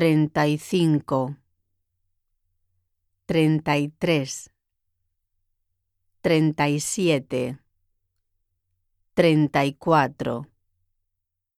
treinta y cinco, treinta y tres, treinta y siete, treinta y cuatro.